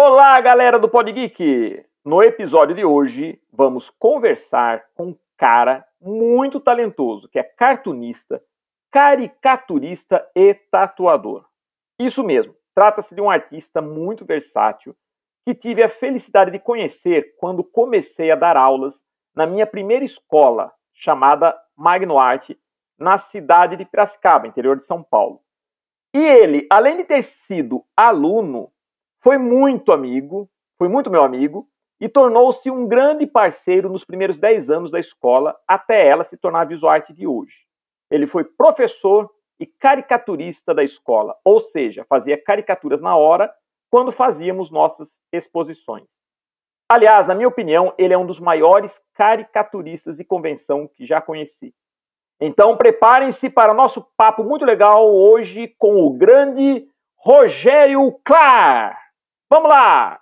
Olá, galera do Pod Geek! No episódio de hoje, vamos conversar com um cara muito talentoso, que é cartunista, caricaturista e tatuador. Isso mesmo, trata-se de um artista muito versátil que tive a felicidade de conhecer quando comecei a dar aulas na minha primeira escola, chamada Magno Arte, na cidade de Piracicaba, interior de São Paulo. E ele, além de ter sido aluno, foi muito amigo, foi muito meu amigo, e tornou-se um grande parceiro nos primeiros 10 anos da escola, até ela se tornar a Visuarte de hoje. Ele foi professor e caricaturista da escola, ou seja, fazia caricaturas na hora quando fazíamos nossas exposições. Aliás, na minha opinião, ele é um dos maiores caricaturistas de convenção que já conheci. Então, preparem-se para nosso papo muito legal hoje com o grande Rogério Clar. Vamos lá!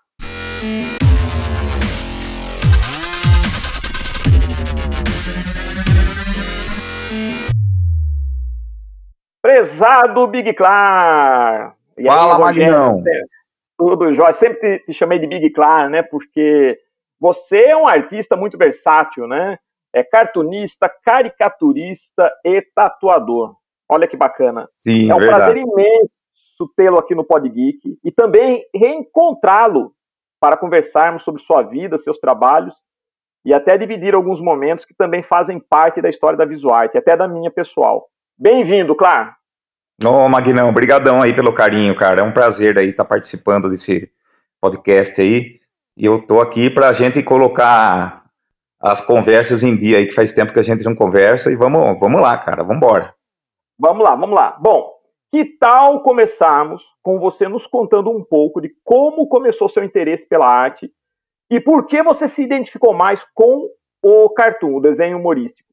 Prezado Big Clar! Fala, Magnão! Tudo jóia. Sempre te, te chamei de Big Clar, né? Porque você é um artista muito versátil, né? É cartunista, caricaturista e tatuador. Olha que bacana. Sim, é um verdade. prazer imenso tê-lo aqui no Pod Geek e também reencontrá-lo para conversarmos sobre sua vida, seus trabalhos e até dividir alguns momentos que também fazem parte da história da Visuarte, até da minha pessoal. Bem-vindo, Clar. Ô, Magnão, brigadão aí pelo carinho, cara. É um prazer aí estar participando desse podcast aí. E eu tô aqui pra gente colocar as conversas em dia aí, que faz tempo que a gente não conversa. E vamos, vamos lá, cara, vamos embora. Vamos lá, vamos lá. Bom, que tal começarmos com você nos contando um pouco de como começou seu interesse pela arte e por que você se identificou mais com o cartoon, o desenho humorístico?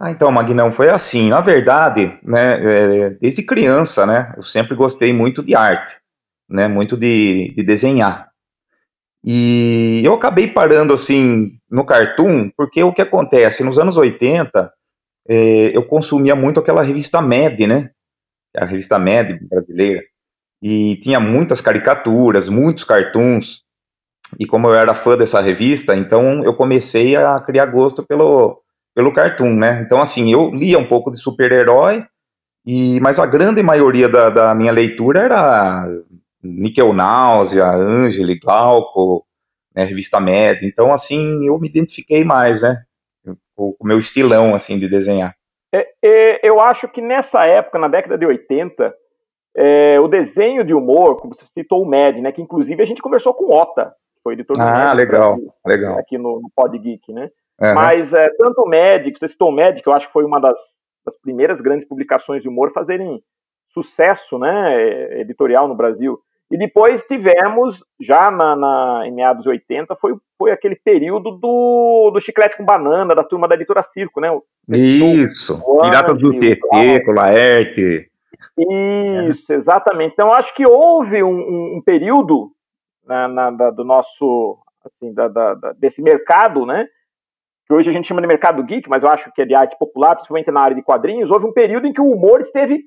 Ah, então, Magnão, foi assim. Na verdade, né, é, desde criança, né, eu sempre gostei muito de arte, né, muito de, de desenhar. E eu acabei parando assim no cartoon, porque o que acontece? Nos anos 80, é, eu consumia muito aquela revista Mad, né? A revista Mad brasileira. E tinha muitas caricaturas, muitos cartoons. E como eu era fã dessa revista, então eu comecei a criar gosto pelo, pelo cartoon, né? Então, assim, eu lia um pouco de super-herói, e mas a grande maioria da, da minha leitura era Nickel Náusea, Angeli, Glauco, né, revista Med. Então, assim, eu me identifiquei mais, né? Com o meu estilão, assim, de desenhar. É, é, eu acho que nessa época, na década de 80, é, o desenho de humor, como você citou o Med, né? Que inclusive a gente conversou com o Ota, que foi editor do Ah, Med, legal, aqui, legal. aqui no, no Pod Geek, né? Uhum. Mas é, tanto o Med, que você citou o Med, que eu acho que foi uma das, das primeiras grandes publicações de humor fazerem sucesso, né? Editorial no Brasil. E depois tivemos, já na, na, em meados de 80, foi, foi aquele período do, do chiclete com banana, da turma da editora Circo, né? Isso, Piratas do TT, com Laerte. Isso, exatamente. Então, acho que houve um, um, um período na, na, da, do nosso, assim, da, da, desse mercado, né? Que hoje a gente chama de mercado geek, mas eu acho que é de arte popular, principalmente na área de quadrinhos. Houve um período em que o humor esteve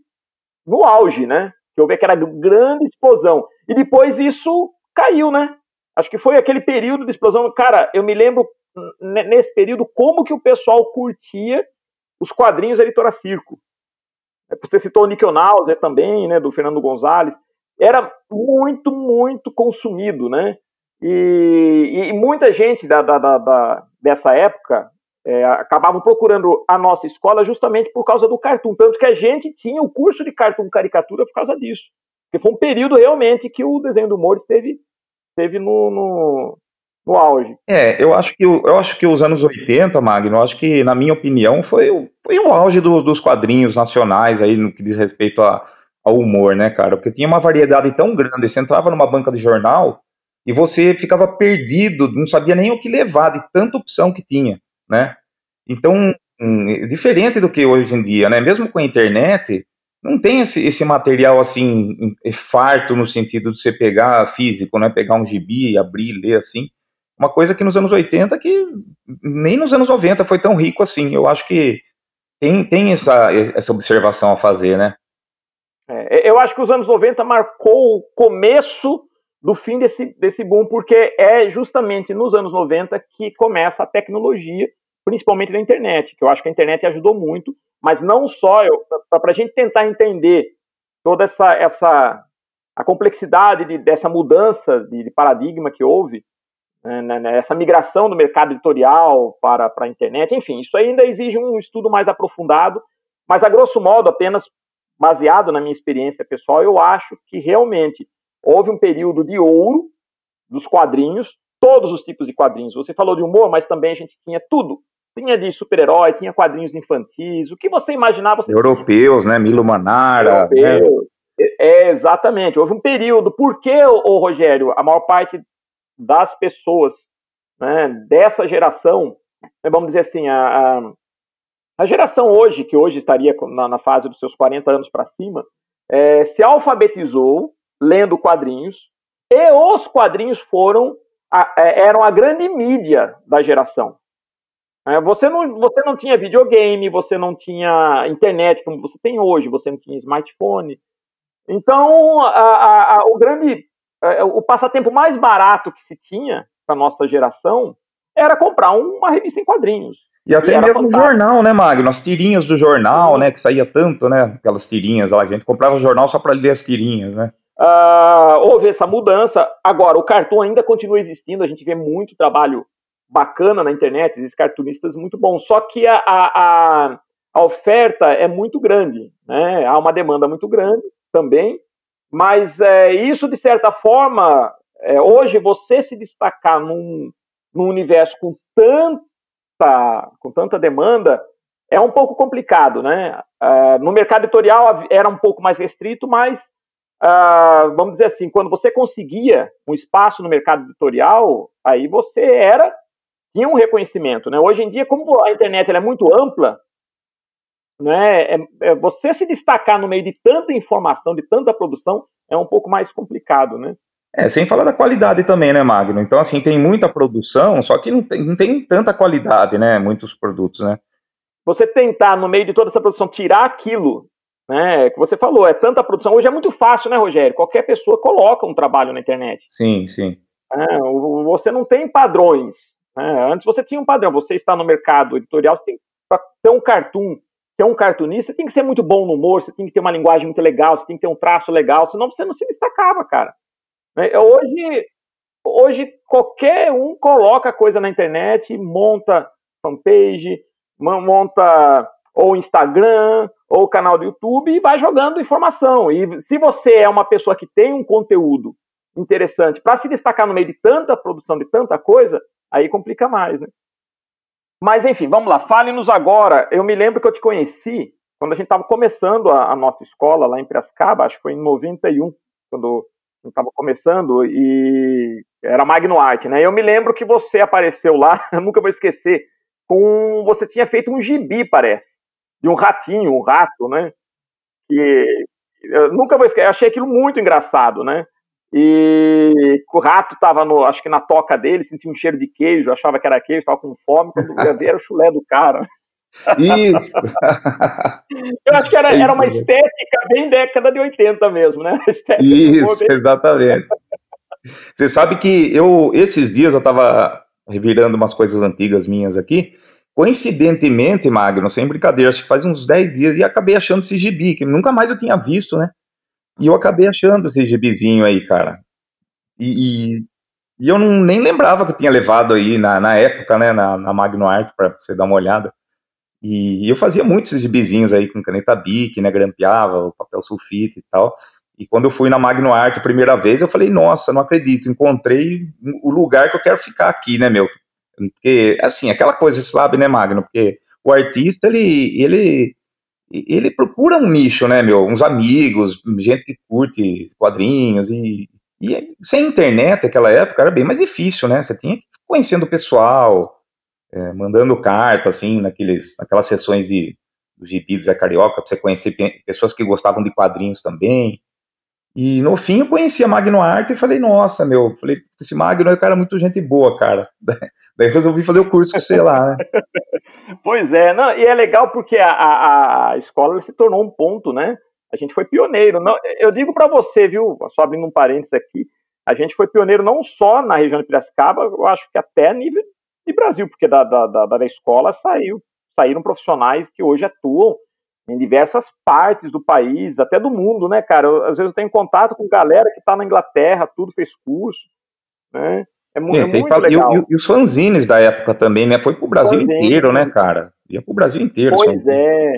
no auge, né? Que houve aquela grande explosão. E depois isso caiu, né? Acho que foi aquele período de explosão. Cara, eu me lembro nesse período como que o pessoal curtia os quadrinhos da Editora Circo. Você citou o Nickel Nauser também, né, do Fernando Gonzalez. Era muito, muito consumido, né? E, e muita gente da, da, da, dessa época é, acabavam procurando a nossa escola justamente por causa do cartoon. Tanto que a gente tinha o curso de cartoon caricatura por causa disso. Porque foi um período realmente que o desenho do humor esteve, esteve no, no, no auge. É, eu acho que, eu acho que os anos 80, Magno, eu acho que, na minha opinião, foi, foi o auge do, dos quadrinhos nacionais aí no que diz respeito a, ao humor, né, cara? Porque tinha uma variedade tão grande. Você entrava numa banca de jornal e você ficava perdido, não sabia nem o que levar de tanta opção que tinha né? Então, hum, diferente do que hoje em dia, né? Mesmo com a internet, não tem esse, esse material assim farto no sentido de você pegar físico, né? Pegar um gibi, abrir, ler assim. Uma coisa que nos anos 80 que nem nos anos 90 foi tão rico assim. Eu acho que tem, tem essa, essa observação a fazer, né? É, eu acho que os anos 90 marcou o começo do fim desse, desse boom, porque é justamente nos anos 90 que começa a tecnologia, principalmente na internet, que eu acho que a internet ajudou muito, mas não só, para a gente tentar entender toda essa, essa a complexidade de, dessa mudança de, de, paradigma que houve, né, né, né essa migração do mercado editorial para, para a internet, enfim, isso ainda exige um estudo mais aprofundado, mas a grosso modo, apenas baseado na minha experiência pessoal, eu acho que realmente houve um período de ouro dos quadrinhos, todos os tipos de quadrinhos. Você falou de humor, mas também a gente tinha tudo. Tinha de super-herói, tinha quadrinhos infantis, o que você imaginava. Você Europeus, né? Milo Manara. Né? É, exatamente. Houve um período. Por que, ô, Rogério, a maior parte das pessoas né, dessa geração, né, vamos dizer assim, a, a, a, geração hoje, que hoje estaria na, na fase dos seus 40 anos para cima, é, se alfabetizou lendo quadrinhos, e os quadrinhos foram a, é, eram a grande mídia da geração. É, você, não, você não tinha videogame, você não tinha internet como você tem hoje, você não tinha smartphone. Então, a, a, o grande, é, o passatempo mais barato que se tinha para nossa geração era comprar uma revista em quadrinhos. E até e mesmo o jornal, né, Magno? As tirinhas do jornal, né, que saía tanto, né, aquelas tirinhas lá, a gente comprava o jornal só para ler as tirinhas, né? Uh, houve essa mudança. Agora, o cartoon ainda continua existindo, a gente vê muito trabalho bacana na internet, esses cartunistas muito bons, só que a, a, a oferta é muito grande, né? há uma demanda muito grande também, mas é, isso, de certa forma, é, hoje você se destacar num, num universo com tanta, com tanta demanda é um pouco complicado, né? Uh, no mercado editorial era um pouco mais restrito, mas uh, vamos dizer assim, quando você conseguia um espaço no mercado editorial, aí você era tinha um reconhecimento, né? Hoje em dia, como a internet é muito ampla, né, é, é, você se destacar no meio de tanta informação, de tanta produção, é um pouco mais complicado, né? É, sem falar da qualidade também, né, Magno? Então, assim, tem muita produção, só que não tem, não tem tanta qualidade, né? Muitos produtos, né? Você tentar, no meio de toda essa produção, tirar aquilo né? Que você falou, é tanta produção. Hoje é muito fácil, né, Rogério? Qualquer pessoa coloca um trabalho na internet. Sim, sim. É, você não tem padrões. Né? Antes você tinha um padrão. Você está no mercado editorial, você tem para ter um cartoon, ser um cartunista, você tem que ser muito bom no humor, você tem que ter uma linguagem muito legal, você tem que ter um traço legal, senão você não se destacava, cara. Né? Hoje, hoje qualquer um coloca coisa na internet, monta fanpage, monta ou Instagram, ou canal do YouTube e vai jogando informação. E se você é uma pessoa que tem um conteúdo interessante para se destacar no meio de tanta produção, de tanta coisa, aí complica mais, né? Mas enfim, vamos lá, fale-nos agora. Eu me lembro que eu te conheci quando a gente estava começando a, a, nossa escola lá em Piracicaba, acho que foi em 91, quando a gente estava começando, e era Magno Arte, né? Eu me lembro que você apareceu lá, eu nunca vou esquecer, com. Você tinha feito um gibi, parece de um ratinho, um rato, né? Que eu nunca vou esquecer, eu achei aquilo muito engraçado, né? E o rato tava no, acho que na toca dele, sentia um cheiro de queijo, achava que era queijo, tava com fome, quando ia ver era o chulé do cara. Isso! eu acho que era, era uma estética bem década de 80 mesmo, né? Isso, exatamente. Você sabe que eu, esses dias eu tava revirando umas coisas antigas minhas aqui, Coincidentemente, Magno, sem brincadeira, acho que faz uns 10 dias, e acabei achando esse gibi, que nunca mais eu tinha visto, né? E eu acabei achando esse gibizinho aí, cara. E, e, e eu não, nem lembrava que eu tinha levado aí na, na época, né, na, na Magno Art, para você dar uma olhada. E eu fazia muitos esses gibizinhos aí com caneta Bic, né, grampeava o papel sulfite e tal. E quando eu fui na Magno Art a primeira vez, eu falei, nossa, não acredito, encontrei o lugar que eu quero ficar aqui, né, meu? Porque, assim, aquela coisa, você sabe, né, Magno? Porque o artista, ele, ele, ele procura um nicho, né, meu? Uns amigos, gente que curte quadrinhos e, e sem internet naquela época era bem mais difícil, né? Você tinha que ir conhecendo o pessoal, é, mandando carta, assim, naqueles, naquelas sessões de, do Gibi do Zé Carioca, pra você conhecer pessoas que gostavam de quadrinhos também. E no fim eu conheci a Magno Arte e falei, nossa, meu, falei, esse Magno é um cara muito gente boa, cara. Daí resolvi fazer o curso você lá, né? Pois é, não, e é legal porque a, a, a escola se tornou um ponto, né? A gente foi pioneiro. Não, eu digo para você, viu, só abrindo um parênteses aqui, a gente foi pioneiro não só na região de Piracicaba, eu acho que até nível de Brasil, porque da, da, da, da escola saiu, saíram profissionais que hoje atuam em diversas partes do país, até do mundo, né, cara? Eu, às vezes eu tenho contato com galera que está na Inglaterra, tudo fez curso, né? É, mu é muito fala, legal. E, e, os fanzines da época também, né? Foi pro Brasil Fanzine. inteiro, né, cara? Ia pro Brasil inteiro. Pois é.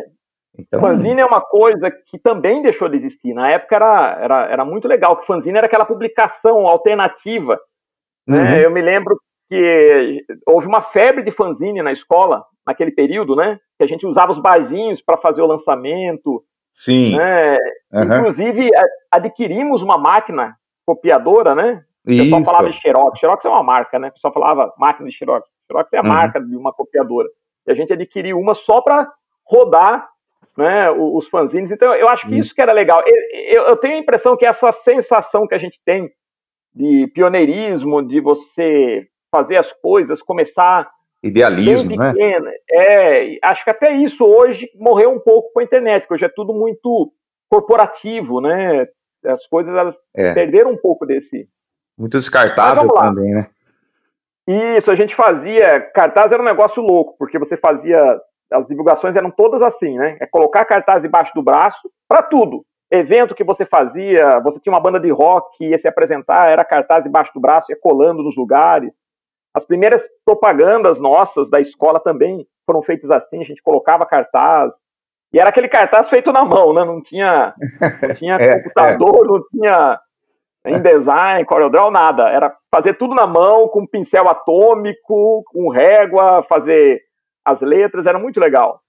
Então... Fanzine é uma coisa que também deixou de existir. Na época era, era, era muito legal, que fanzine era aquela publicação alternativa. Né? Uhum. Né? Eu me lembro que houve uma febre de fanzine na escola, naquele período, né? Que a gente usava os barzinhos para fazer o lançamento. Sim. Né? Uhum. Inclusive, adquirimos uma máquina copiadora, né? O pessoal Isso. falava de Xerox. Xerox é uma marca, né? O pessoal falava máquina de Xerox. Xerox é a uhum. marca de uma copiadora. E a gente adquiriu uma só para rodar né, os fanzines. Então, eu acho que isso que era legal. Eu, eu, tenho a impressão que essa sensação que a gente tem de pioneirismo, de você fazer as coisas, começar idealismo, pequeno, né? É, acho que até isso hoje morreu um pouco com a internet, porque hoje é tudo muito corporativo, né? As coisas elas é. perderam um pouco desse muito descartável também, né? Isso, a gente fazia. Cartaz era um negócio louco, porque você fazia. As divulgações eram todas assim, né? É colocar cartaz embaixo do braço para tudo. Evento que você fazia, você tinha uma banda de rock que ia se apresentar, era cartaz embaixo do braço, ia colando nos lugares. As primeiras propagandas nossas da escola também foram feitas assim, a gente colocava cartaz. E era aquele cartaz feito na mão, né? Não tinha, não tinha é, computador, é. não tinha InDesign, CorelDRAW, nada. Era fazer tudo na mão, com pincel atômico, com régua, fazer as letras, era muito legal.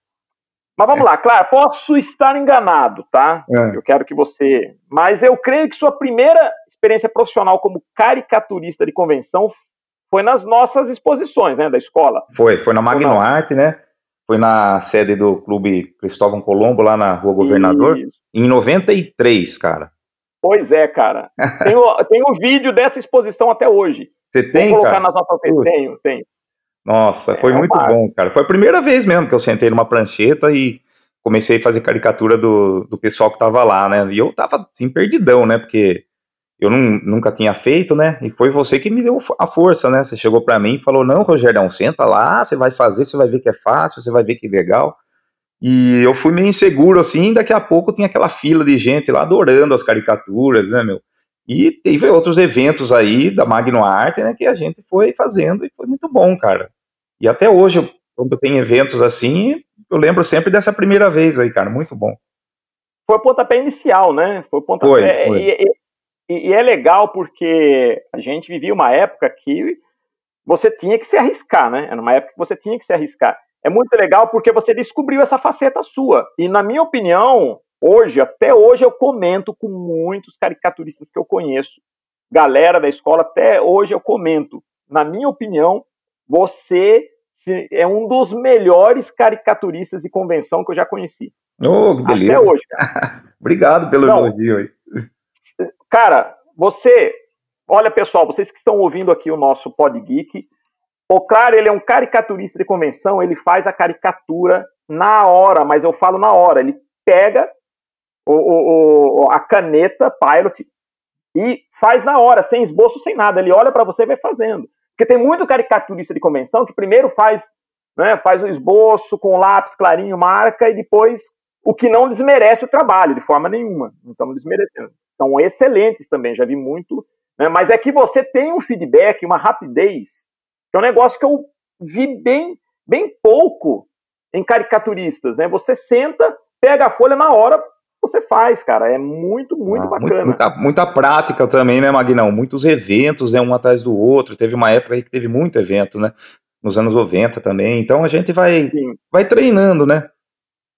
Mas vamos é. lá, claro, posso estar enganado, tá? É. Eu quero que você. Mas eu creio que sua primeira experiência profissional como caricaturista de convenção foi nas nossas exposições, né, da escola. Foi, foi na Magno Arte, né? Foi na sede do Clube Cristóvão Colombo, lá na Rua Governador, Isso. em 93, cara. Pois é, cara. Tem o, tem um vídeo dessa exposição até hoje. Você tem, Vou colocar cara? nas nossas Tenho, tenho. Nossa, foi é, muito bom, cara. Foi a primeira vez mesmo que eu sentei numa prancheta e comecei a fazer caricatura do, do pessoal que tava lá, né? E eu tava assim, perdidão, né? Porque eu não, nunca tinha feito, né? E foi você que me deu a força, né? Você chegou para mim e falou: Não, Rogério, senta lá, você vai fazer, você vai ver que é fácil, você vai ver que é legal. E eu fui meio inseguro assim, daqui a pouco tinha aquela fila de gente lá adorando as caricaturas, né, meu? E teve outros eventos aí da Magno Arte, né, que a gente foi fazendo e foi muito bom, cara. E até hoje, quando tem eventos assim, eu lembro sempre dessa primeira vez aí, cara, muito bom. Foi o pontapé inicial, né? Foi o pontapé. Foi, foi. E, e, e é legal porque a gente vivia uma época que você tinha que se arriscar, né? Era uma época que você tinha que se arriscar é muito legal porque você descobriu essa faceta sua. E na minha opinião, hoje, até hoje, eu comento com muitos caricaturistas que eu conheço, galera da escola, até hoje eu comento. Na minha opinião, você é um dos melhores caricaturistas de convenção que eu já conheci. Oh, que beleza. Até hoje, cara. Obrigado pelo Não, elogio aí. Cara, você, olha pessoal, vocês que estão ouvindo aqui o nosso Pod Geek, claro, ele é um caricaturista de convenção, ele faz a caricatura na hora, mas eu falo na hora. Ele pega o, o, o, a caneta Pilot e faz na hora, sem esboço, sem nada. Ele olha para você e vai fazendo. Porque tem muito caricaturista de convenção que primeiro faz, né, faz o esboço com lápis clarinho, marca, e depois o que não desmerece o trabalho, de forma nenhuma. Não estamos desmerecendo. São excelentes também, já vi muito. Né, mas é que você tem um feedback, uma rapidez é um negócio que eu vi bem, bem pouco em caricaturistas, né? Você senta, pega a folha na hora, você faz, cara. É muito, muito ah, bacana. Muita, muita, prática também, né, Magnão? Muitos eventos, né, um atrás do outro. Teve uma época aí que teve muito evento, né? Nos anos 90 também. Então a gente vai, vai treinando, né?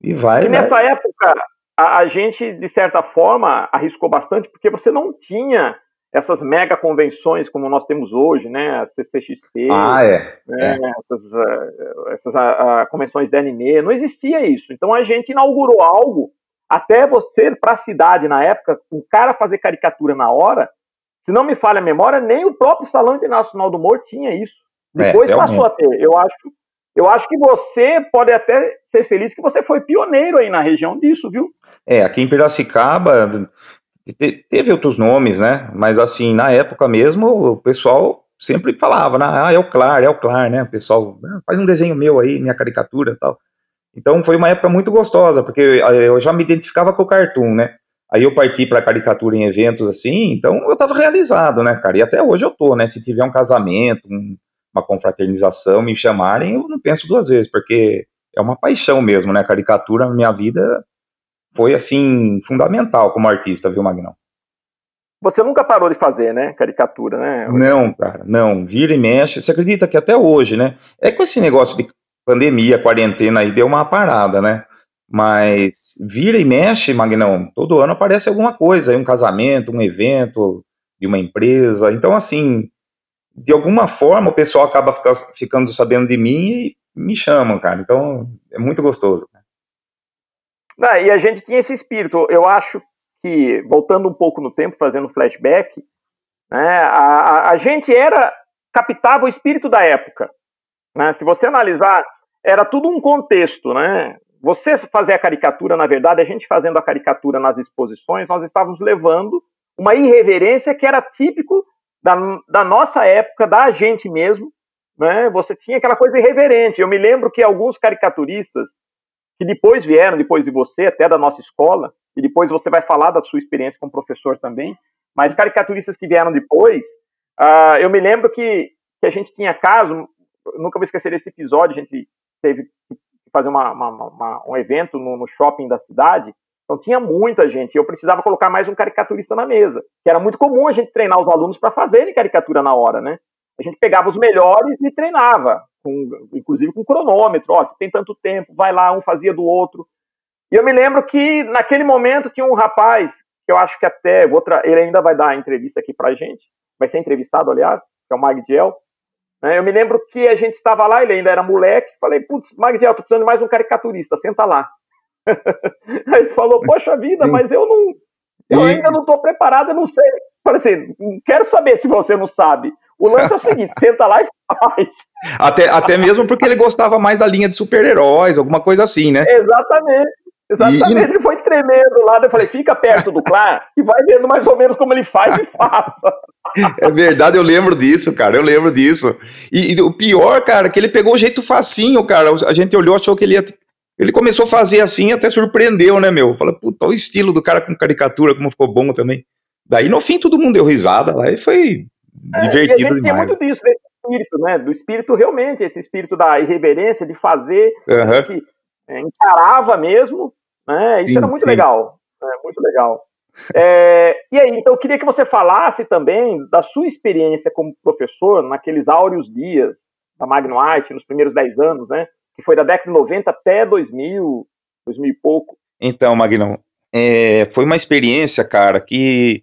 E vai. E nessa época, a, a, gente, de certa forma, arriscou bastante, porque você não tinha essas mega convenções como nós temos hoje, né, a CCXP, ah, é. Né, é. essas, uh, essas uh, convenções de anime, não existia isso. Então a gente inaugurou algo, até você, para a cidade na época, o cara fazer caricatura na hora, se não me falha a memória, nem o próprio Salão Internacional do Humor tinha isso. É, Depois é, passou a ter. Eu acho, eu acho que você pode até ser feliz que você foi pioneiro aí na região disso, viu? É, aqui em Piracicaba teve outros nomes, né? Mas assim, na época mesmo, o pessoal sempre falava, né? ah, é o Clar, é o Clar, né? O pessoal, ah, faz um desenho meu aí, minha caricatura tal. Então foi uma época muito gostosa, porque eu já me identificava com o cartoon, né? Aí eu parti para caricatura em eventos assim, então eu estava realizado, né, cara? E até hoje eu tô, né? Se tiver um casamento, um, uma confraternização, me chamarem, eu não penso duas vezes, porque é uma paixão mesmo, né? Caricatura na minha vida foi assim fundamental como artista, viu, Magnão? Você nunca parou de fazer, né? Caricatura, né? Não, cara, não. Vira e mexe. Você acredita que até hoje, né? É com esse negócio de pandemia, quarentena aí, deu uma parada, né? Mas vira e mexe, Magnão, todo ano aparece alguma coisa, aí um casamento, um evento de uma empresa. Então, assim, de alguma forma o pessoal acaba ficando sabendo de mim e me chamam, cara. Então, é muito gostoso. E a gente tinha esse espírito. Eu acho que, voltando um pouco no tempo, fazendo flashback, né, a, a, a gente era, captava o espírito da época. Né? Se você analisar, era tudo um contexto, né? Você fazer a caricatura, na verdade, a gente fazendo a caricatura nas exposições, nós estávamos levando uma irreverência que era típico da, da nossa época, da gente mesmo, né? Você tinha aquela coisa irreverente. Eu me lembro que alguns caricaturistas que depois vieram, depois de você, até da nossa escola, e depois você vai falar da sua experiência como professor também, mas caricaturistas que vieram depois, uh, eu me lembro que, que a gente tinha caso, nunca vou esquecer desse episódio, a gente teve que fazer uma, uma, uma, um evento no, no, shopping da cidade, então tinha muita gente, eu precisava colocar mais um caricaturista na mesa, que era muito comum a gente treinar os alunos para fazerem caricatura na hora, né? A gente pegava os melhores e treinava, com, inclusive com cronômetro, ó, se tem tanto tempo, vai lá, um fazia do outro, e eu me lembro que naquele momento tinha um rapaz, que eu acho que até, vou ele ainda vai dar a entrevista aqui pra gente, vai ser entrevistado, aliás, que é o Magdiel. Né? Eu me lembro que a gente estava lá, ele ainda era moleque, falei, putz, Magdiel, tô precisando de mais um caricaturista, senta lá. Aí ele falou, poxa vida, Sim. mas eu não. Eu ainda não estou preparado, eu não sei. Falei assim, quero saber se você não sabe. O lance é o seguinte, senta lá e faz. Até, até mesmo porque ele gostava mais da linha de super-heróis, alguma coisa assim, né? Exatamente. Exatamente, e... ele foi tremendo lá, eu falei, fica perto do Clar e vai vendo mais ou menos como ele faz e faça. É verdade, eu lembro disso, cara, eu lembro disso. E, e, o pior, cara, que ele pegou o jeito facinho, cara, a gente olhou, achou que ele ia... Ele começou a fazer assim até surpreendeu, né, meu? Fala, puta, o estilo do cara com caricatura, como ficou bom também. Daí, no fim, todo mundo deu risada lá e foi é, divertido e a gente demais. muito disso, desse espírito, né? Do espírito realmente, esse espírito da irreverência, de fazer, uhum. que é, encarava mesmo, né? Isso sim, era muito sim. legal, né? muito legal. É, e aí, então eu queria que você falasse também da sua experiência como professor naqueles áureos dias da Magno Art, nos primeiros 10 anos, né? Que foi da década de 90 até 2000, 2000 e pouco. Então, Magnão, é, foi uma experiência, cara, que,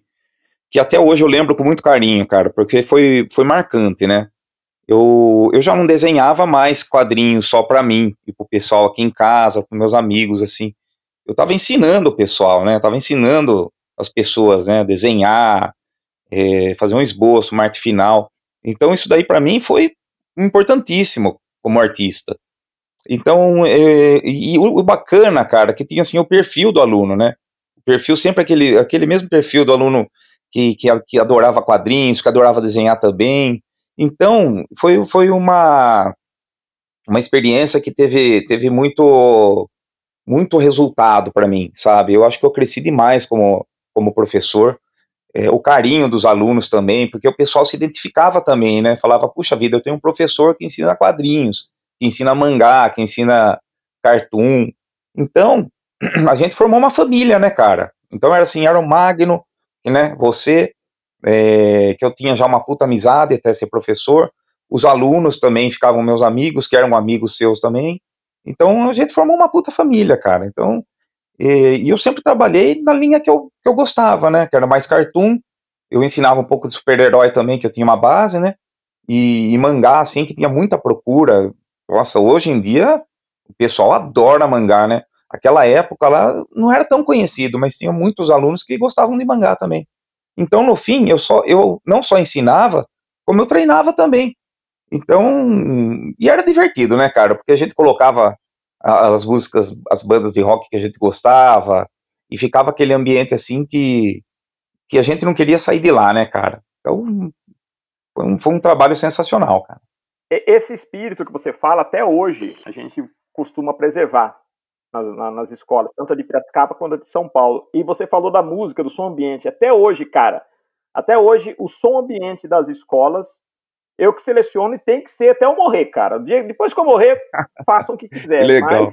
que até hoje eu lembro com muito carinho, cara, porque foi, foi marcante, né? eu, eu já não desenhava mais quadrinhos só para mim e para o pessoal aqui em casa, com meus amigos, assim. Eu estava ensinando o pessoal, né? Estava ensinando as pessoas, né? Desenhar, é, fazer um esboço, uma arte final. Então isso daí para mim foi importantíssimo como artista. Então, é, e o, o, bacana, cara, que tinha assim o perfil do aluno, né? O perfil sempre aquele, aquele mesmo perfil do aluno que, que, que adorava quadrinhos, que adorava desenhar também, então, foi, foi uma, uma experiência que teve, teve muito, muito resultado para mim, sabe? Eu acho que eu cresci demais como, como professor. É, o carinho dos alunos também, porque o pessoal se identificava também, né? Falava, puxa vida, eu tenho um professor que ensina quadrinhos, que ensina mangá, que ensina cartoon. Então, a gente formou uma família, né, cara? Então era assim, era o Magno, né? Você, é, que eu tinha já uma puta amizade até ser professor. Os alunos também ficavam meus amigos, que eram amigos seus também. Então a gente formou uma puta família, cara. Então, e, e eu sempre trabalhei na linha que eu, que eu gostava, né? Que era mais cartoon. Eu ensinava um pouco de super-herói também, que eu tinha uma base, né? E, e mangá, assim, que tinha muita procura. Nossa, hoje em dia o pessoal adora mangá, né? Aquela época lá não era tão conhecido, mas tinha muitos alunos que gostavam de mangá também. Então, no fim, eu só eu não só ensinava, como eu treinava também. Então, e era divertido, né, cara? Porque a gente colocava as músicas, as bandas de rock que a gente gostava, e ficava aquele ambiente assim que, que a gente não queria sair de lá, né, cara? Então, foi um, foi um trabalho sensacional, cara. Esse espírito que você fala, até hoje, a gente costuma preservar nas, nas escolas, tanto a de Piracicaba quanto a de São Paulo. E você falou da música, do som ambiente. Até hoje, cara, até hoje, o som ambiente das escolas, eu que seleciono e tem que ser até eu morrer, cara. Depois que eu morrer, façam o que quiserem. Legal.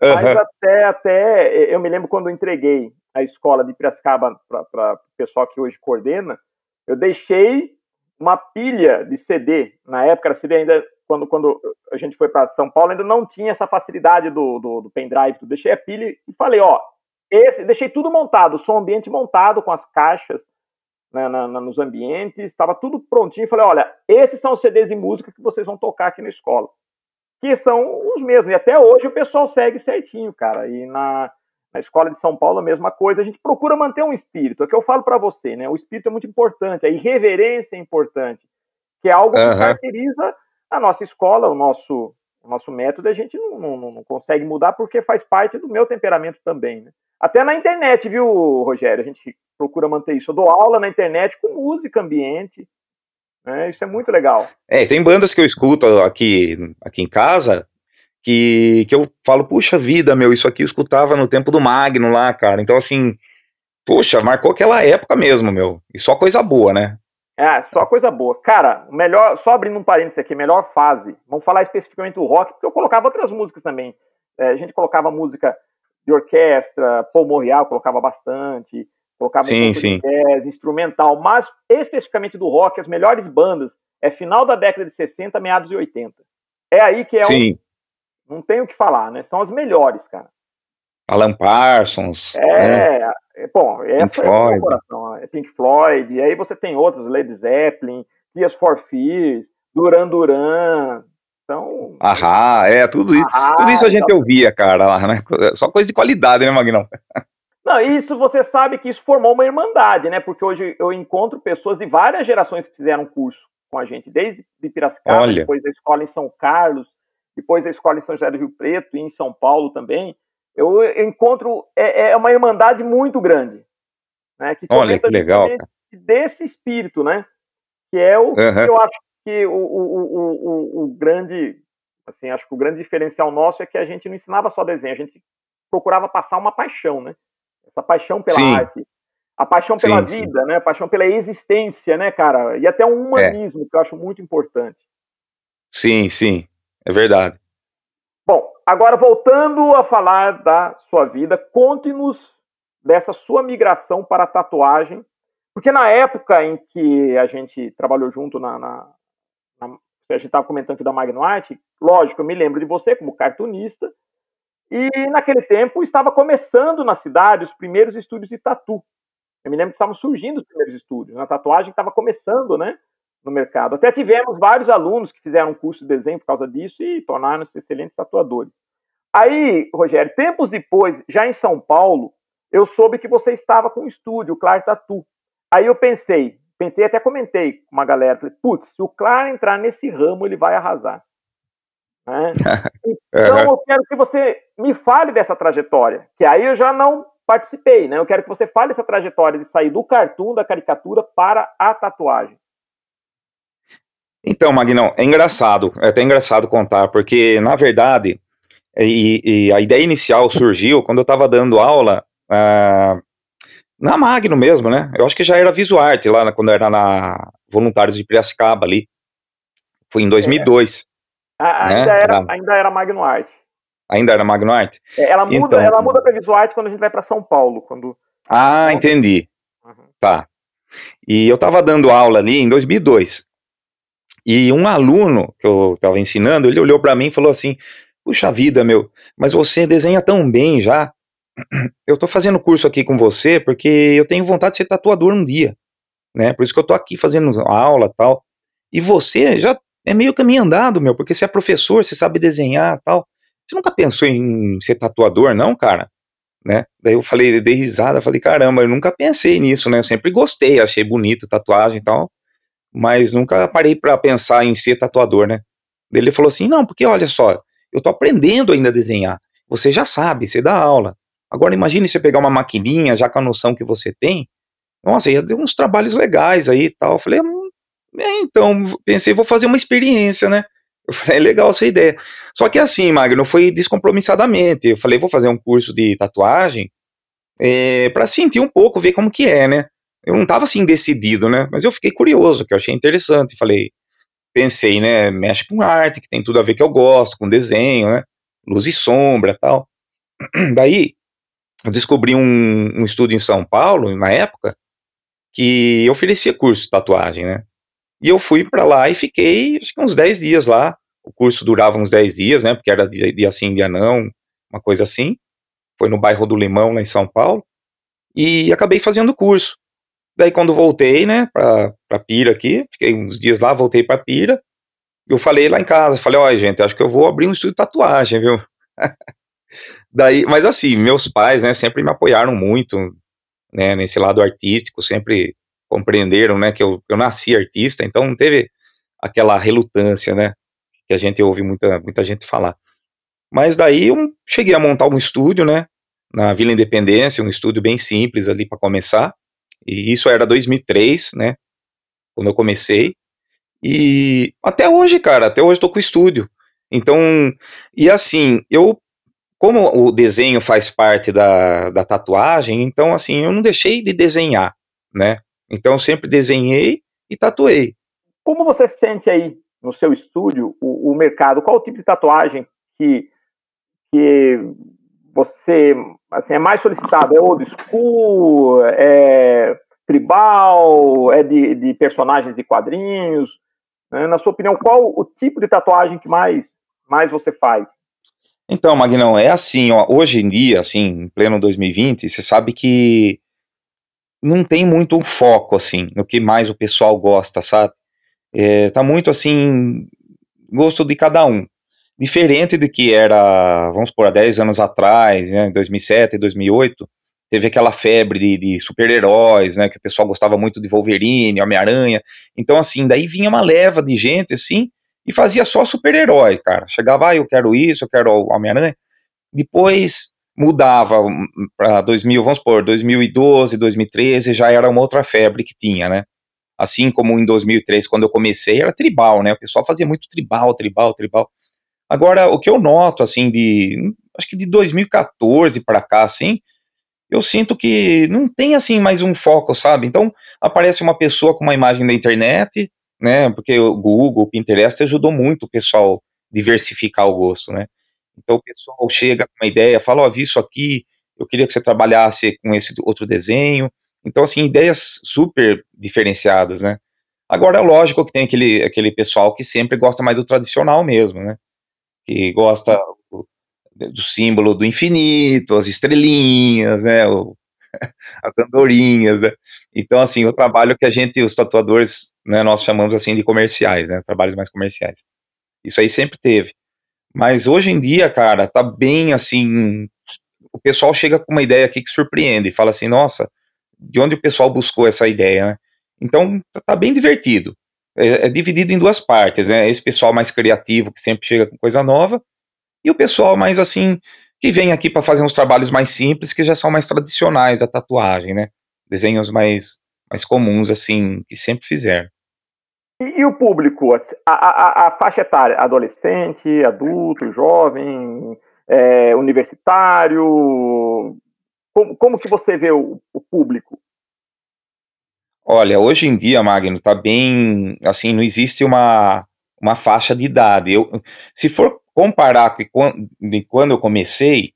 Mas, uhum. mas até, até, eu me lembro quando eu entreguei a escola de Piracicaba para o pessoal que hoje coordena, eu deixei uma pilha de CD. Na época, era CD ainda, quando, quando a gente foi para São Paulo, ainda não tinha essa facilidade do, do, do pendrive. Eu deixei a pilha e falei, ó, esse, deixei tudo montado, o som ambiente montado com as caixas né, na, na, nos ambientes, estava tudo prontinho. Falei, olha, esses são os CDs de música que vocês vão tocar aqui na escola. Que são os mesmos. E até hoje o pessoal segue certinho, cara. E na, na escola de São Paulo a mesma coisa. A gente procura manter um espírito. É o que eu falo para você, né? O espírito é muito importante, a irreverência é importante, que é algo que uhum. caracteriza a nossa escola, o nosso, o nosso método. A gente não, não, não consegue mudar porque faz parte do meu temperamento também, né? Até na internet, viu, Rogério? A gente procura manter isso. Eu dou aula na internet com música ambiente. Né? Isso é muito legal. É, tem bandas que eu escuto aqui, aqui em casa que, que eu falo, puxa vida, meu, isso aqui eu escutava no tempo do Magno lá, cara. Então, assim, puxa, marcou aquela época mesmo, meu. E só coisa boa, né? É, só coisa boa. Cara, melhor, só abrindo um parênteses aqui, melhor fase. Vamos falar especificamente do rock, porque eu colocava outras músicas também. É, a gente colocava música de orquestra, Paul Morreal colocava bastante, colocava sim, sim. jazz, instrumental, mas especificamente do rock, as melhores bandas é final da década de 60, meados de 80. É aí que é sim. Um, não tem o que falar, né? São as melhores, cara. Alan Parsons. É, né? É, bom, essa Pink é o coração, é Pink Floyd, e aí você tem outros, Led Zeppelin, Tears for Fears, Duran Duran, então. Ahá, é, tudo isso. Ahá, tudo isso a gente então... ouvia, cara, lá, né? Só coisa de qualidade, né, Magnão? Não, isso você sabe que isso formou uma irmandade, né? Porque hoje eu encontro pessoas de várias gerações que fizeram curso com a gente, desde de Piracicaba, Olha. depois da escola em São Carlos, depois da escola em São José do Rio Preto e em São Paulo também. Eu, encontro é, é, uma irmandade muito grande, né? Que Olha que legal. Desse espírito, né? Que é o uhum. que eu acho que o, o, o, o, grande, assim, acho que o grande diferencial nosso é que a gente não ensinava só desenho, a gente procurava passar uma paixão, né? Essa paixão pela sim. arte, a paixão pela sim, vida, sim. né? A paixão pela existência, né, cara? E até um humanismo é. que eu acho muito importante. Sim, sim, é verdade. Bom, agora voltando a falar da sua vida, conte-nos dessa sua migração para a tatuagem, porque na época em que a gente trabalhou junto na, na, a gente estava comentando aqui da Magnite, lógico, eu me lembro de você como cartunista, e naquele tempo estava começando na cidade os primeiros estúdios de tatu. Eu me lembro que estavam surgindo os primeiros estúdios, na tatuagem estava começando, né, no mercado. Até tivemos vários alunos que fizeram um curso de desenho por causa disso e tornaram-se excelentes tatuadores. Aí, Rogério, tempos depois, já em São Paulo, eu soube que você estava com um estúdio, o Clar Tatu. Aí eu pensei, pensei, até comentei com uma galera, falei, putz, se o Claro entrar nesse ramo, ele vai arrasar. Né? Então eu quero que você me fale dessa trajetória, que aí eu já não participei, né? Eu quero que você fale essa trajetória de sair do cartoon, da caricatura, para a tatuagem. Então, Magnão, é engraçado, é até engraçado contar, porque, na verdade, e, e a ideia inicial surgiu quando eu estava dando aula uh, na Magno mesmo, né? Eu acho que já era Visuarte lá, quando era na Voluntários de Piracicaba ali. Foi em 2002. É. A, né? ainda, era, ainda era Magno Art. Ainda era Magno Art? É, ela muda, então, ela muda para Visuarte quando a gente vai para São Paulo. Quando... Ah, entendi. Uhum. Tá. E eu estava dando aula ali em 2002. E um aluno que eu estava ensinando, ele olhou para mim e falou assim: Puxa vida, meu, mas você desenha tão bem já eu tô fazendo curso aqui com você porque eu tenho vontade de ser tatuador um dia, né? Por isso que eu tô aqui fazendo aula tal. E você já é meio caminho andado, meu, porque você é professor, você sabe desenhar tal. Você nunca pensou em ser tatuador, não, cara? Né? Daí eu falei, dei risada, falei, caramba, eu nunca pensei nisso, né? Eu sempre gostei, achei bonito tatuagem e tal, mas nunca parei para pensar em ser tatuador, né? Ele falou assim, não, porque olha só, eu tô aprendendo ainda a desenhar. Você já sabe, você dá aula. Agora imagine você pegar uma maquininha, já com a noção que você tem, nossa, ia ter uns trabalhos legais aí e tal. Eu falei, hum, é, então, pensei, vou fazer uma experiência, né? Eu falei, é legal essa ideia. Só que assim, Magno, foi descompromissadamente. Eu falei, vou fazer um curso de tatuagem é, para sentir um pouco, ver como que é, né? Eu não estava assim decidido, né? Mas eu fiquei curioso, que eu achei interessante. Falei, pensei, né? Mexe com arte, que tem tudo a ver que eu gosto, com desenho, né? Luz e sombra tal. Daí, eu descobri um, um estúdio em São Paulo, na época, que oferecia curso de tatuagem, né? E eu fui para lá e fiquei, acho que uns 10 dias lá. O curso durava uns 10 dias, né? Porque era dia, dia sim, dia não, uma coisa assim. Foi no bairro do Limão, lá em São Paulo. E acabei fazendo o curso. Daí, quando voltei, né, pra, pra Pira aqui, fiquei uns dias lá, voltei pra Pira. Eu falei lá em casa, falei, olha, gente, acho que eu vou abrir um estúdio de tatuagem, viu? Daí, mas assim, meus pais, né, sempre me apoiaram muito, né, nesse lado artístico, sempre compreenderam, né, que eu, eu nasci artista, então não teve aquela relutância, né, que a gente ouve muita, muita gente falar. Mas daí eu cheguei a montar um estúdio, né, na Vila Independência, um estúdio bem simples ali para começar, e isso era 2003, né, quando eu comecei, e até hoje, cara, até hoje tô com o estúdio. Então, e assim, eu como o desenho faz parte da, da tatuagem, então assim, eu não deixei de desenhar, né? Então eu sempre desenhei e tatuei. Como você sente aí no seu estúdio o, o mercado? Qual o tipo de tatuagem que, que você assim, é mais solicitado? É old school? É tribal? É de, de personagens e quadrinhos? Né? Na sua opinião, qual o tipo de tatuagem que mais, mais você faz? Então, Magnão, é assim, ó, hoje em dia, assim, em pleno 2020, você sabe que não tem muito um foco, assim, no que mais o pessoal gosta, sabe? É, tá muito, assim, gosto de cada um. Diferente de que era, vamos por há 10 anos atrás, né, 2007, 2008, teve aquela febre de, de super-heróis, né, que o pessoal gostava muito de Wolverine, Homem-Aranha, então, assim, daí vinha uma leva de gente, assim, e fazia só super-herói, cara. Chegava, ah, eu quero isso, eu quero Homem-Aranha. Depois mudava para 2000, vamos por 2012, 2013, já era uma outra febre que tinha, né? Assim como em 2003, quando eu comecei, era tribal, né? O pessoal fazia muito tribal, tribal, tribal. Agora, o que eu noto, assim, de. Acho que de 2014 para cá, assim, eu sinto que não tem, assim, mais um foco, sabe? Então, aparece uma pessoa com uma imagem da internet, né? Porque o Google, o Pinterest ajudou muito o pessoal diversificar o gosto, né? Então o pessoal chega com uma ideia, fala, ó, oh, vi isso aqui, eu queria que você trabalhasse com esse outro desenho. Então, assim, ideias super diferenciadas, né? Agora, é lógico que tem aquele, aquele pessoal que sempre gosta mais do tradicional mesmo, né? Que gosta do, do símbolo do infinito, as estrelinhas, né? O, as andorinhas, né? Então, assim, o trabalho que a gente, os tatuadores, né, nós chamamos assim de comerciais, né? Trabalhos mais comerciais. Isso aí sempre teve. Mas hoje em dia, cara, tá bem assim. O pessoal chega com uma ideia aqui que surpreende, fala assim, nossa, de onde o pessoal buscou essa ideia, né? Então, tá, tá bem divertido. É, é, dividido em duas partes, né? Esse pessoal mais criativo, que sempre chega com coisa nova, e o pessoal mais assim, que vem aqui para fazer uns trabalhos mais simples, que já são mais tradicionais da tatuagem, né? Desenhos mais, mais comuns, assim, que sempre fizeram. E, e o público, a, a, a, faixa etária, adolescente, adulto, jovem, é, universitário, como, como que você vê o, o público? Olha, hoje em dia, Magno, tá bem, assim, não existe uma, uma faixa de idade. Eu, se for comparar com de quando eu comecei,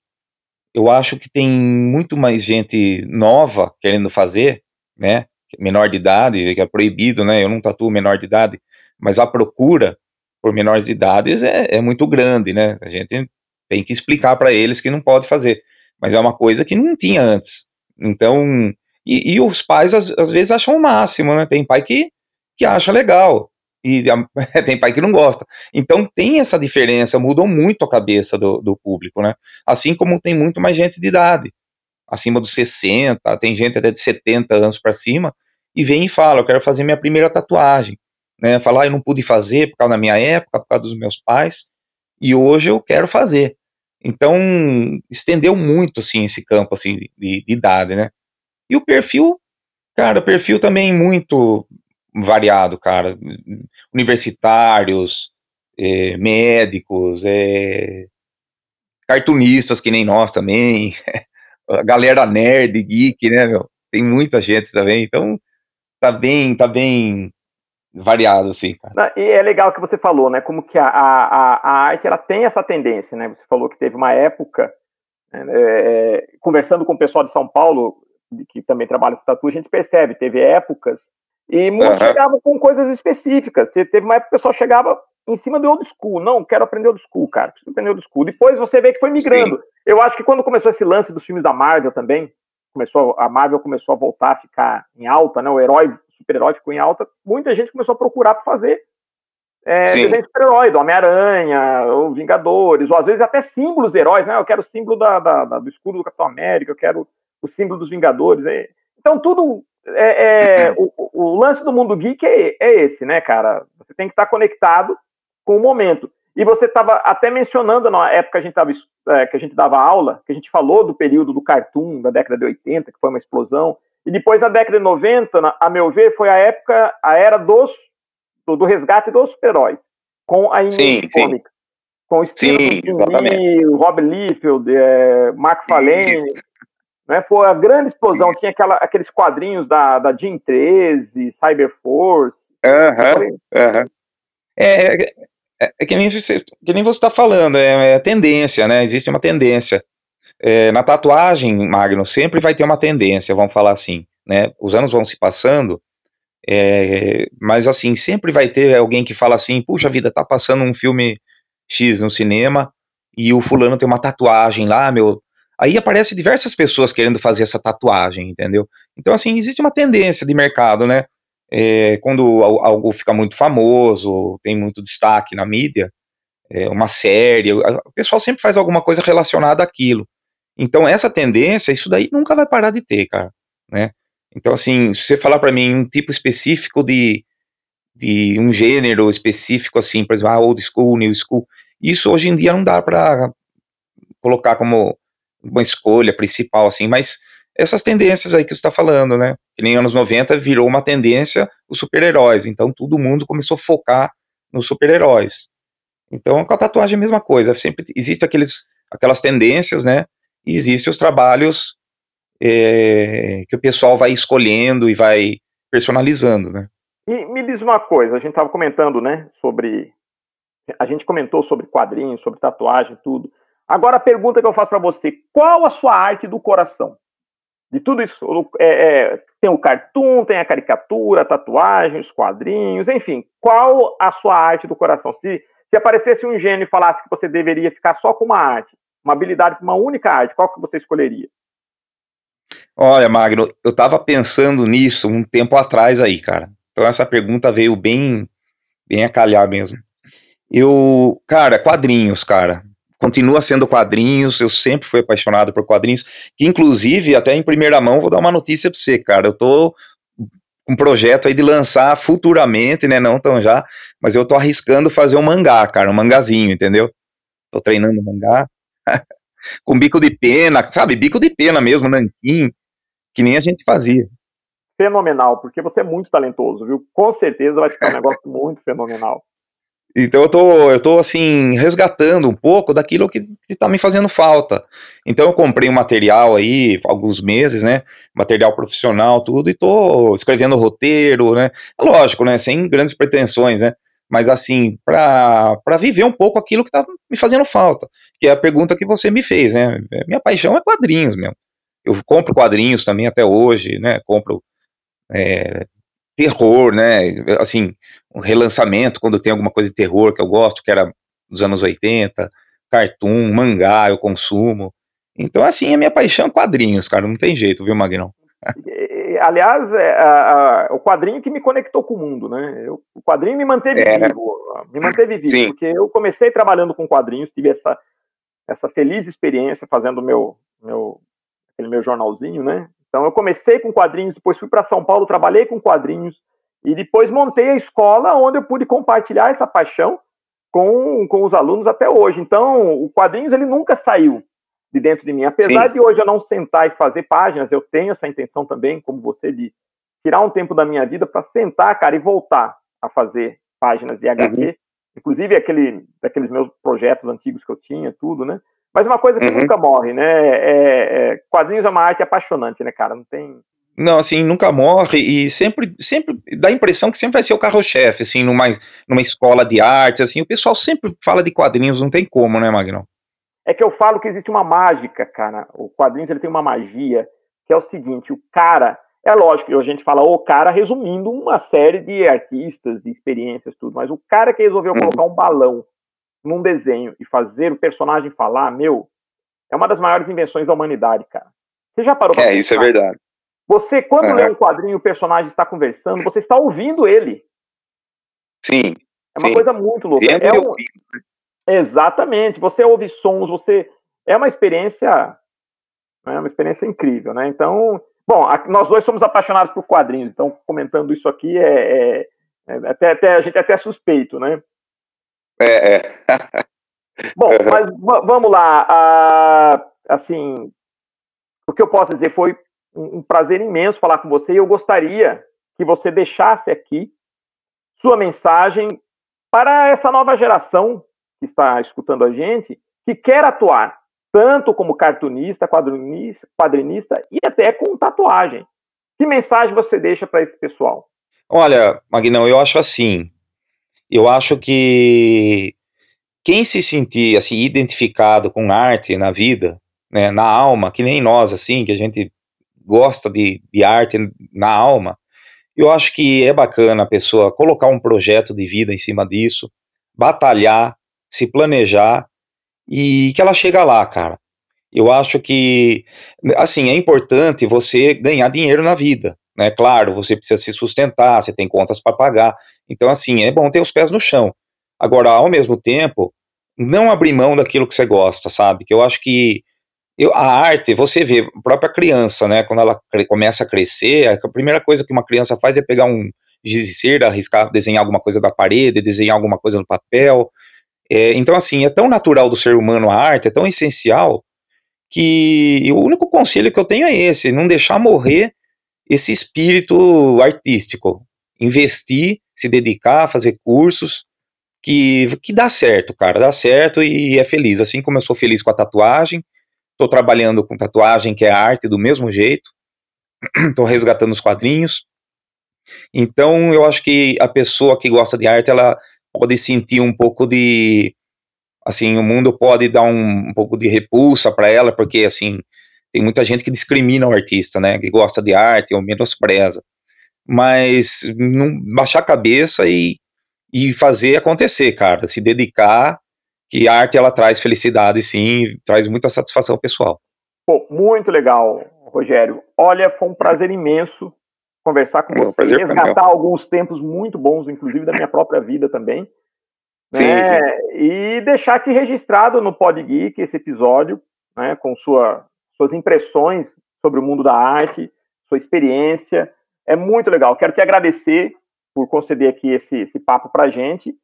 eu acho que tem muito mais gente nova querendo fazer, né? menor de idade, que é proibido, né? Eu não tatuo menor de idade, mas a procura por menores de idades é, é muito grande, né? A gente tem que explicar para eles que não pode fazer, mas é uma coisa que não tinha antes. Então, e, e os pais às, às, vezes acham o máximo, né? Tem pai que, que acha legal e a, tem pai que não gosta. Então tem essa diferença, mudou muito a cabeça do, do público, né? Assim como tem muito mais gente de idade acima dos 60, tem gente até de 70 anos para cima, e vem e fala, eu quero fazer minha primeira tatuagem, né, falar, ah, eu não pude fazer por causa da minha época, por causa dos meus pais, e hoje eu quero fazer. Então, estendeu muito, assim, esse campo, assim, de, de idade, né. E o perfil Cara, perfil também muito variado, cara. Universitários, é, médicos, é, cartunistas que nem nós também, a galera nerd, geek, né, meu? Tem muita gente também, então tá bem, tá bem variado, assim, cara. E é legal que você falou, né, como que a, a, a arte, ela tem essa tendência, né, você falou que teve uma época, né, é, conversando com o pessoal de São Paulo, que também trabalha com tatu, a gente percebe, teve épocas, e muitos uhum. chegavam com coisas específicas, teve uma época que o pessoal chegava em cima do old school. Não, quero aprender old school, cara. Preciso aprender old school. Depois você vê que foi migrando. Sim. Eu acho que quando começou esse lance dos filmes da Marvel também, começou a Marvel começou a voltar a ficar em alta, né? O herói, o super-herói ficou em alta. Muita gente começou a procurar para fazer é, desenho de super-herói, do Homem-Aranha, ou Vingadores, ou às vezes até símbolos de heróis, né? Eu quero o símbolo da, da, da, do escudo do Capitão América, eu quero o símbolo dos Vingadores. É. Então tudo é, é o, o, lance do mundo geek é, é, esse, né, cara? Você tem que estar conectado com o momento. E você estava até mencionando na época que a, gente tava, é, que a gente dava aula, que a gente falou do período do cartoon, da década de 80, que foi uma explosão. E depois, na década de 90, a meu ver, foi a época, a era dos, do, do resgate dos super-heróis, com a Image Comics. Com o Steve o Rob Liefeld, é, Mark Falene. Né, foi a grande explosão. Tinha aquela, aqueles quadrinhos da, da Jean 13, Cyberforce. Aham, uh -huh, uh -huh. É, é, é, que, nem você, que nem você está falando, é, é, tendência, né? Existe uma tendência. É, na tatuagem, Magno, sempre vai ter uma tendência, vamos falar assim, né? Os anos vão se passando, é, mas assim, sempre vai ter alguém que fala assim, puxa vida, tá passando um filme X no cinema e o fulano tem uma tatuagem lá, meu. Aí aparece diversas pessoas querendo fazer essa tatuagem, entendeu? Então, assim, existe uma tendência de mercado, né? é, quando algo fica muito famoso, tem muito destaque na mídia, é, uma série, o pessoal sempre faz alguma coisa relacionada àquilo. Então, essa tendência, isso daí nunca vai parar de ter, cara, né? Então, assim, se você falar para mim um tipo específico de, de um gênero específico, assim, por exemplo, ah, old school, new school, isso hoje em dia não dá para colocar como uma escolha principal, assim, mas essas tendências aí que você está falando, né? Que nem anos 90 virou uma tendência os super-heróis. Então todo mundo começou a focar nos super-heróis. Então com a tatuagem é a mesma coisa. Sempre existe aqueles, aquelas tendências, né? E existem os trabalhos é, que o pessoal vai escolhendo e vai personalizando, né? E me diz uma coisa, a gente estava comentando, né, sobre a gente comentou sobre quadrinhos, sobre tatuagem, tudo. Agora a pergunta que eu faço para você: qual a sua arte do coração? de tudo isso. É, é, tem o cartoon, tem a caricatura, os quadrinhos, enfim. Qual a sua arte do coração? Se, se aparecesse um gênio e falasse que você deveria ficar só com uma arte, uma habilidade com uma única arte, qual que você escolheria? Olha, Magno, eu estava pensando nisso um tempo atrás aí, cara. Então essa pergunta veio bem, bem a calhar mesmo. Eu, cara, quadrinhos, cara continua sendo quadrinhos, eu sempre fui apaixonado por quadrinhos, que inclusive, até em primeira mão, vou dar uma notícia pra você, cara, eu tô com um projeto aí de lançar futuramente, né, não tão já, mas eu tô arriscando fazer um mangá, cara, um mangazinho, entendeu? Tô treinando mangá, com bico de pena, sabe, bico de pena mesmo, nanquim, que nem a gente fazia. Fenomenal, porque você é muito talentoso, viu? Com certeza vai ficar um negócio muito fenomenal. Então eu tô, eu tô assim, resgatando um pouco daquilo que, que tá me fazendo falta. Então eu comprei um material aí, alguns meses, né? Material profissional, tudo, e tô escrevendo roteiro, né? É lógico, né? Sem grandes pretensões, né? Mas assim, para viver um pouco aquilo que tá me fazendo falta. Que é a pergunta que você me fez, né? Minha paixão é quadrinhos mesmo. Eu compro quadrinhos também até hoje, né? Compro é, terror, né? Assim, um relançamento, quando tem alguma coisa de terror que eu gosto, que era dos anos 80, cartoon, mangá, eu consumo. Então, assim, a minha paixão é quadrinhos, cara, não tem jeito, viu, Magnão? Aliás, é, a, a, o quadrinho que me conectou com o mundo, né? Eu, o quadrinho me manteve é. vivo, me manteve vivo, Sim. porque eu comecei trabalhando com quadrinhos, tive essa, essa feliz experiência fazendo meu, meu, aquele meu jornalzinho, né? Então eu comecei com quadrinhos, depois fui para São Paulo, trabalhei com quadrinhos e depois montei a escola onde eu pude compartilhar essa paixão com, com os alunos até hoje. Então o quadrinhos ele nunca saiu de dentro de mim, apesar Sim. de hoje eu não sentar e fazer páginas, eu tenho essa intenção também, como você de, tirar um tempo da minha vida para sentar, cara, e voltar a fazer páginas de HQ. Uhum. Inclusive aquele, daqueles meus projetos antigos que eu tinha, tudo, né? Mas uma coisa que uhum. nunca morre, né? É, é, quadrinhos é uma arte apaixonante, né, cara? Não tem. Não, assim, nunca morre e sempre, sempre dá a impressão que sempre vai ser o carro-chefe, assim, numa, numa escola de artes, assim, o pessoal sempre fala de quadrinhos, não tem como, né, Magnão? É que eu falo que existe uma mágica, cara. O quadrinhos ele tem uma magia que é o seguinte: o cara, é lógico que a gente fala o cara resumindo uma série de artistas, de experiências, tudo, mas o cara que resolveu uhum. colocar um balão num desenho e fazer o personagem falar, meu, é uma das maiores invenções da humanidade, cara. Você já parou pra É, pensar? isso é verdade. Você, quando uhum. lê um quadrinho, o personagem está conversando, você está ouvindo ele. Sim. É uma sim. coisa muito louca. É um... Exatamente. Você ouve sons, você. É uma experiência. É uma experiência incrível, né? Então, bom, nós dois somos apaixonados por quadrinhos, então comentando isso aqui é, é, é até, até, a gente é até suspeito, né? É, é. bom, mas vamos lá. Ah, assim, o que eu posso dizer foi um, prazer imenso falar com você e eu gostaria que você deixasse aqui sua mensagem para essa nova geração que está escutando a gente, que quer atuar tanto como cartunista, quadrinista, quadrinista e até com tatuagem. Que mensagem você deixa para esse pessoal? Olha, Magnão, eu acho assim. Eu acho que quem se sentir assim identificado com arte na vida, né, na alma, que nem nós assim, que a gente gosta de, de arte na alma, eu acho que é bacana a pessoa colocar um projeto de vida em cima disso, batalhar, se planejar e que ela chega lá, cara. Eu acho que, assim, é importante você ganhar dinheiro na vida, né? Claro, você precisa se sustentar, você tem contas para pagar. Então, assim, é bom ter os pés no chão. Agora, ao mesmo tempo, não abrir mão daquilo que você gosta, sabe? Que eu acho que eu, a arte, você vê, a própria criança, né, quando ela começa a crescer, a primeira coisa que uma criança faz é pegar um giz de cera, arriscar, desenhar alguma coisa da parede, desenhar alguma coisa no papel. É, então, assim, é tão natural do ser humano a arte, é tão essencial, que o único conselho que eu tenho é esse, não deixar morrer esse espírito artístico. Investir, se dedicar, fazer cursos, que, que dá certo, cara, dá certo e é feliz. Assim como eu sou feliz com a tatuagem, Estou trabalhando com tatuagem, que é arte, do mesmo jeito. Estou resgatando os quadrinhos. Então, eu acho que a pessoa que gosta de arte, ela pode sentir um pouco de. Assim, o mundo pode dar um, um pouco de repulsa para ela, porque, assim, tem muita gente que discrimina o artista, né? Que gosta de arte ou menospreza. Mas não baixar a cabeça e, e fazer acontecer, cara. Se dedicar que a arte ela traz felicidade, sim, traz muita satisfação pessoal. Pô, muito legal, Rogério. Olha, foi um prazer imenso conversar com você, resgatar alguns tempos muito bons, inclusive da minha própria vida também. Sim, né? sim. E deixar aqui registrado no Pod Geek esse episódio, né, com sua, suas impressões sobre o mundo da arte, sua experiência. É muito legal. Quero te agradecer por conceder aqui esse, esse papo para gente.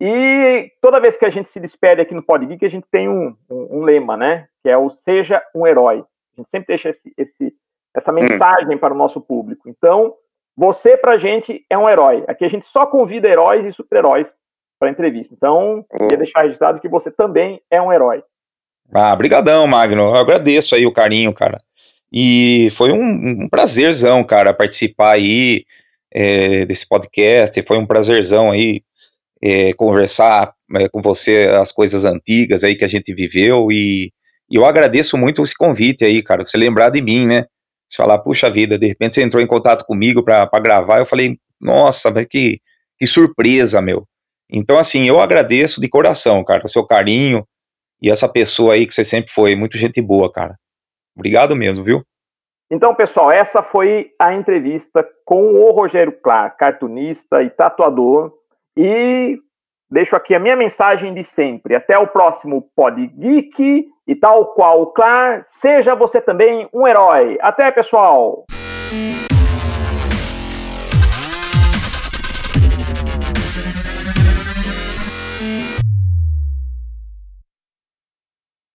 E toda vez que a gente se despede aqui no Podgeek, a gente tem um, um, um, lema, né? Que é o seja um herói. A gente sempre deixa esse, esse, essa mensagem para o nosso público. Então, você, para a gente, é um herói. Aqui a gente só convida heróis e super-heróis para a entrevista. Então, queria deixar registrado que você também é um herói. Ah, brigadão, Magno. Eu agradeço aí o carinho, cara. E foi um, um prazerzão, cara, participar aí é, desse podcast. Foi um prazerzão aí é, conversar é, com você as coisas antigas aí que a gente viveu e, e, eu agradeço muito esse convite aí, cara, você lembrar de mim, né? Você falar, puxa vida, de repente você entrou em contato comigo para gravar, eu falei, nossa, mas que, que surpresa, meu. Então, assim, eu agradeço de coração, cara, o seu carinho e essa pessoa aí que você sempre foi, muito gente boa, cara. Obrigado mesmo, viu? Então, pessoal, essa foi a entrevista com o Rogério Clark, cartunista e tatuador, e deixo aqui a minha mensagem de sempre. Até o próximo Pod Geek e tal qual o Clar, seja você também um herói. Até, pessoal!